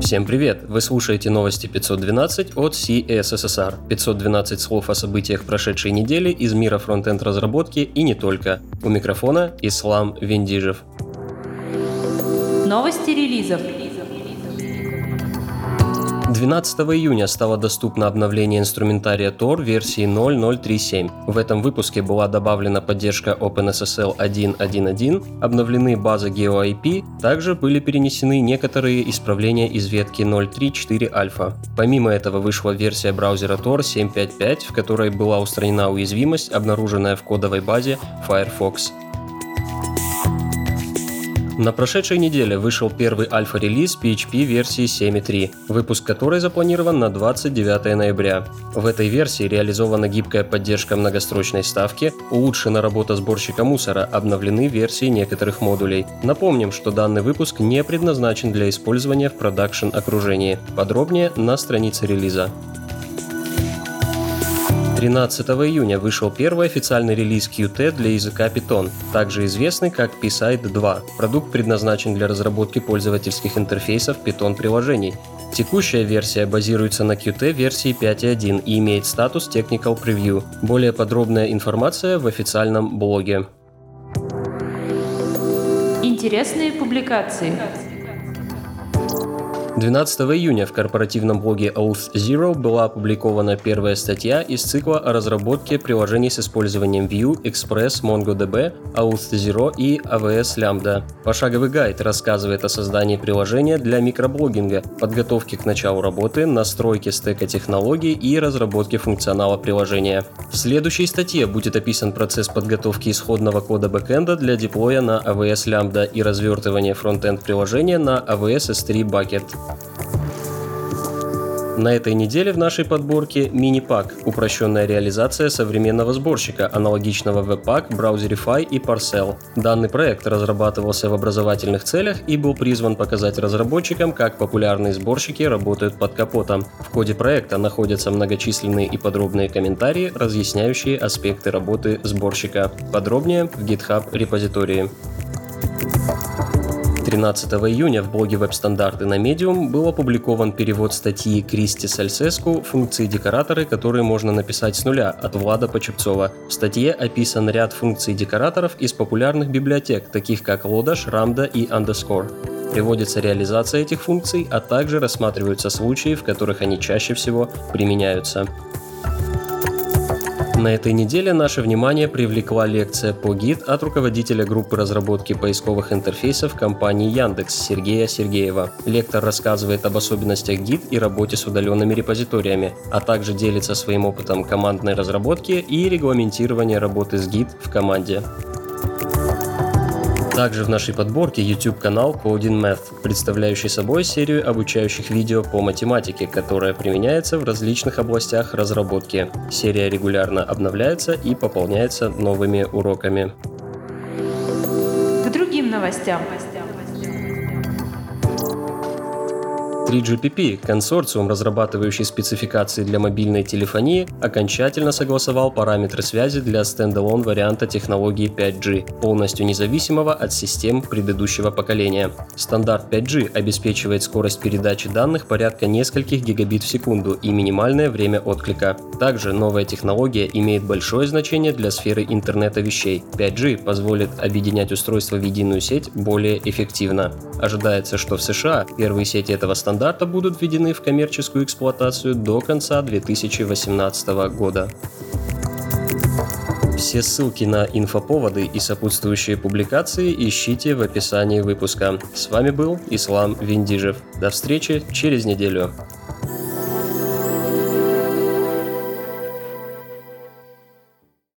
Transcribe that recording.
Всем привет! Вы слушаете новости 512 от CSSR. 512 слов о событиях прошедшей недели из мира фронтенд разработки и не только. У микрофона Ислам Вендижев. Новости релизов. 12 июня стало доступно обновление инструментария Tor версии 0.037. В этом выпуске была добавлена поддержка OpenSSL 1.1.1, обновлены базы GeoIP, также были перенесены некоторые исправления из ветки 0.3.4 альфа. Помимо этого вышла версия браузера Tor 7.5.5, в которой была устранена уязвимость, обнаруженная в кодовой базе Firefox. На прошедшей неделе вышел первый альфа-релиз PHP версии 7.3, выпуск которой запланирован на 29 ноября. В этой версии реализована гибкая поддержка многострочной ставки, улучшена работа сборщика мусора, обновлены версии некоторых модулей. Напомним, что данный выпуск не предназначен для использования в продакшн окружении. Подробнее на странице релиза. 13 июня вышел первый официальный релиз Qt для языка Python, также известный как PSide 2. Продукт предназначен для разработки пользовательских интерфейсов Python приложений. Текущая версия базируется на Qt версии 5.1 и имеет статус Technical Preview. Более подробная информация в официальном блоге. Интересные публикации. 12 июня в корпоративном блоге Oath Zero была опубликована первая статья из цикла о разработке приложений с использованием Vue, Express, MongoDB, Oath Zero и AWS Lambda. Пошаговый гайд рассказывает о создании приложения для микроблогинга, подготовке к началу работы, настройке стека технологий и разработке функционала приложения. В следующей статье будет описан процесс подготовки исходного кода бэкэнда для деплоя на AWS Lambda и развертывания фронтенд приложения на AWS S3 Bucket. На этой неделе в нашей подборке мини-пак – упрощенная реализация современного сборщика, аналогичного веб-пак, Browserify и Parcel. Данный проект разрабатывался в образовательных целях и был призван показать разработчикам, как популярные сборщики работают под капотом. В ходе проекта находятся многочисленные и подробные комментарии, разъясняющие аспекты работы сборщика. Подробнее в GitHub репозитории. 13 июня в блоге веб-стандарты на Medium был опубликован перевод статьи Кристи Сальсеску «Функции декораторы, которые можно написать с нуля» от Влада Почепцова. В статье описан ряд функций декораторов из популярных библиотек, таких как Lodash, Ramda и Underscore. Приводится реализация этих функций, а также рассматриваются случаи, в которых они чаще всего применяются. На этой неделе наше внимание привлекла лекция по гид от руководителя группы разработки поисковых интерфейсов компании Яндекс Сергея Сергеева. Лектор рассказывает об особенностях гид и работе с удаленными репозиториями, а также делится своим опытом командной разработки и регламентирования работы с гид в команде. Также в нашей подборке YouTube-канал Coding Math, представляющий собой серию обучающих видео по математике, которая применяется в различных областях разработки. Серия регулярно обновляется и пополняется новыми уроками. К другим новостям. 3GPP, консорциум, разрабатывающий спецификации для мобильной телефонии, окончательно согласовал параметры связи для standalone варианта технологии 5G, полностью независимого от систем предыдущего поколения. Стандарт 5G обеспечивает скорость передачи данных порядка нескольких гигабит в секунду и минимальное время отклика. Также новая технология имеет большое значение для сферы интернета вещей. 5G позволит объединять устройства в единую сеть более эффективно. Ожидается, что в США первые сети этого стандарта стандарта будут введены в коммерческую эксплуатацию до конца 2018 года. Все ссылки на инфоповоды и сопутствующие публикации ищите в описании выпуска. С вами был Ислам Виндижев. До встречи через неделю.